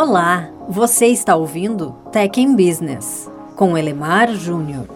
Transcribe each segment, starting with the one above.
Olá, você está ouvindo Tech in Business com Elemar Júnior.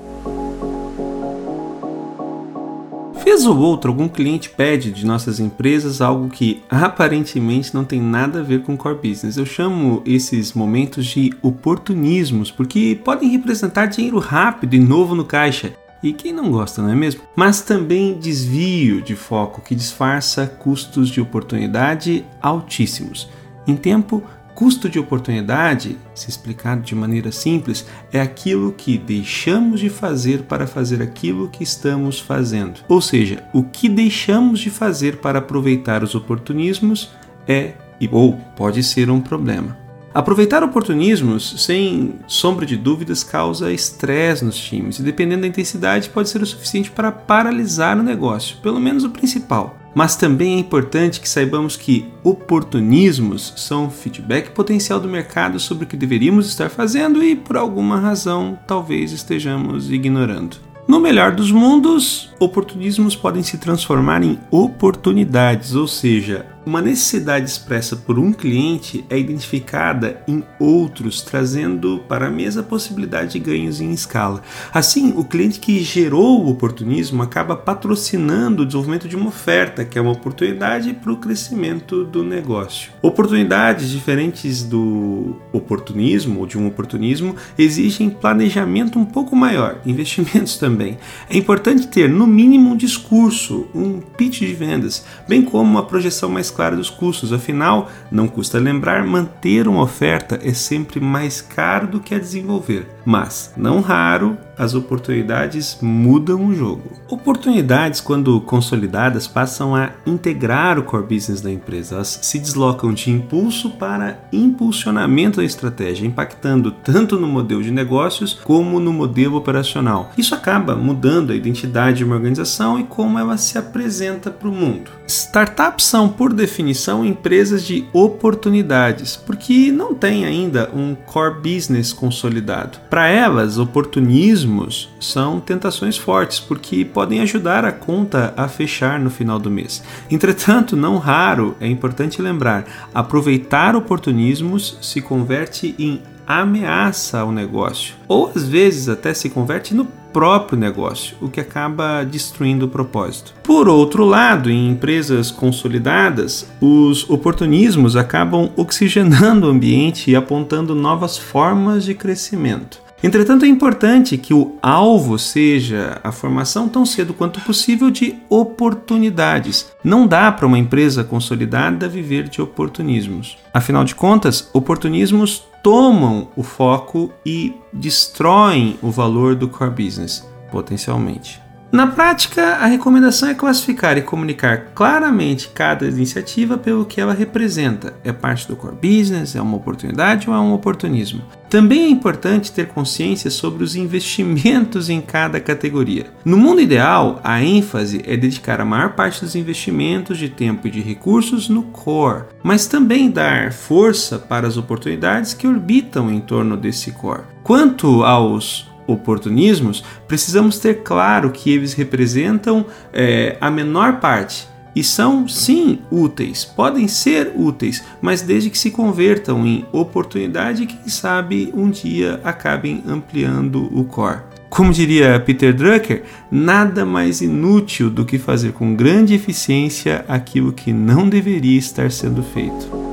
Vez ou outro, algum cliente pede de nossas empresas algo que aparentemente não tem nada a ver com core business. Eu chamo esses momentos de oportunismos, porque podem representar dinheiro rápido e novo no caixa. E quem não gosta, não é mesmo? Mas também desvio de foco que disfarça custos de oportunidade altíssimos. Em tempo Custo de oportunidade, se explicado de maneira simples, é aquilo que deixamos de fazer para fazer aquilo que estamos fazendo. Ou seja, o que deixamos de fazer para aproveitar os oportunismos é ou pode ser um problema. Aproveitar oportunismos, sem sombra de dúvidas, causa estresse nos times e, dependendo da intensidade, pode ser o suficiente para paralisar o negócio, pelo menos o principal. Mas também é importante que saibamos que oportunismos são feedback potencial do mercado sobre o que deveríamos estar fazendo e, por alguma razão, talvez estejamos ignorando. No melhor dos mundos, oportunismos podem se transformar em oportunidades, ou seja, uma necessidade expressa por um cliente é identificada em outros, trazendo para a mesa a possibilidade de ganhos em escala. Assim, o cliente que gerou o oportunismo acaba patrocinando o desenvolvimento de uma oferta, que é uma oportunidade para o crescimento do negócio. Oportunidades diferentes do oportunismo ou de um oportunismo exigem planejamento um pouco maior, investimentos também. É importante ter, no mínimo, um discurso, um pitch de vendas, bem como uma projeção mais clara dos custos. Afinal, não custa lembrar, manter uma oferta é sempre mais caro do que a desenvolver. Mas, não raro, as oportunidades mudam o jogo. Oportunidades, quando consolidadas, passam a integrar o core business da empresa. Elas se deslocam de impulso para impulsionamento da estratégia, impactando tanto no modelo de negócios como no modelo operacional. Isso acaba mudando a identidade de uma organização e como ela se apresenta para o mundo. Startups são, por definição, empresas de oportunidades, porque não têm ainda um core business consolidado. Para elas, oportunismos são tentações fortes, porque podem ajudar a conta a fechar no final do mês. Entretanto, não raro, é importante lembrar, aproveitar oportunismos se converte em ameaça ao negócio, ou às vezes até se converte no próprio negócio, o que acaba destruindo o propósito. Por outro lado, em empresas consolidadas, os oportunismos acabam oxigenando o ambiente e apontando novas formas de crescimento. Entretanto, é importante que o alvo seja a formação tão cedo quanto possível de oportunidades. Não dá para uma empresa consolidada viver de oportunismos. Afinal de contas, oportunismos tomam o foco e destroem o valor do core business, potencialmente. Na prática, a recomendação é classificar e comunicar claramente cada iniciativa pelo que ela representa. É parte do core business, é uma oportunidade ou é um oportunismo? Também é importante ter consciência sobre os investimentos em cada categoria. No mundo ideal, a ênfase é dedicar a maior parte dos investimentos de tempo e de recursos no core, mas também dar força para as oportunidades que orbitam em torno desse core. Quanto aos oportunismos, precisamos ter claro que eles representam é, a menor parte e são sim úteis, podem ser úteis, mas desde que se convertam em oportunidade, quem sabe um dia acabem ampliando o core. Como diria Peter Drucker, nada mais inútil do que fazer com grande eficiência aquilo que não deveria estar sendo feito.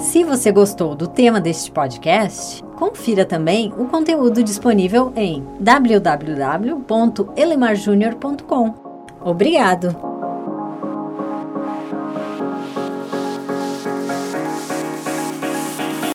Se você gostou do tema deste podcast, confira também o conteúdo disponível em www.elemarjunior.com. Obrigado!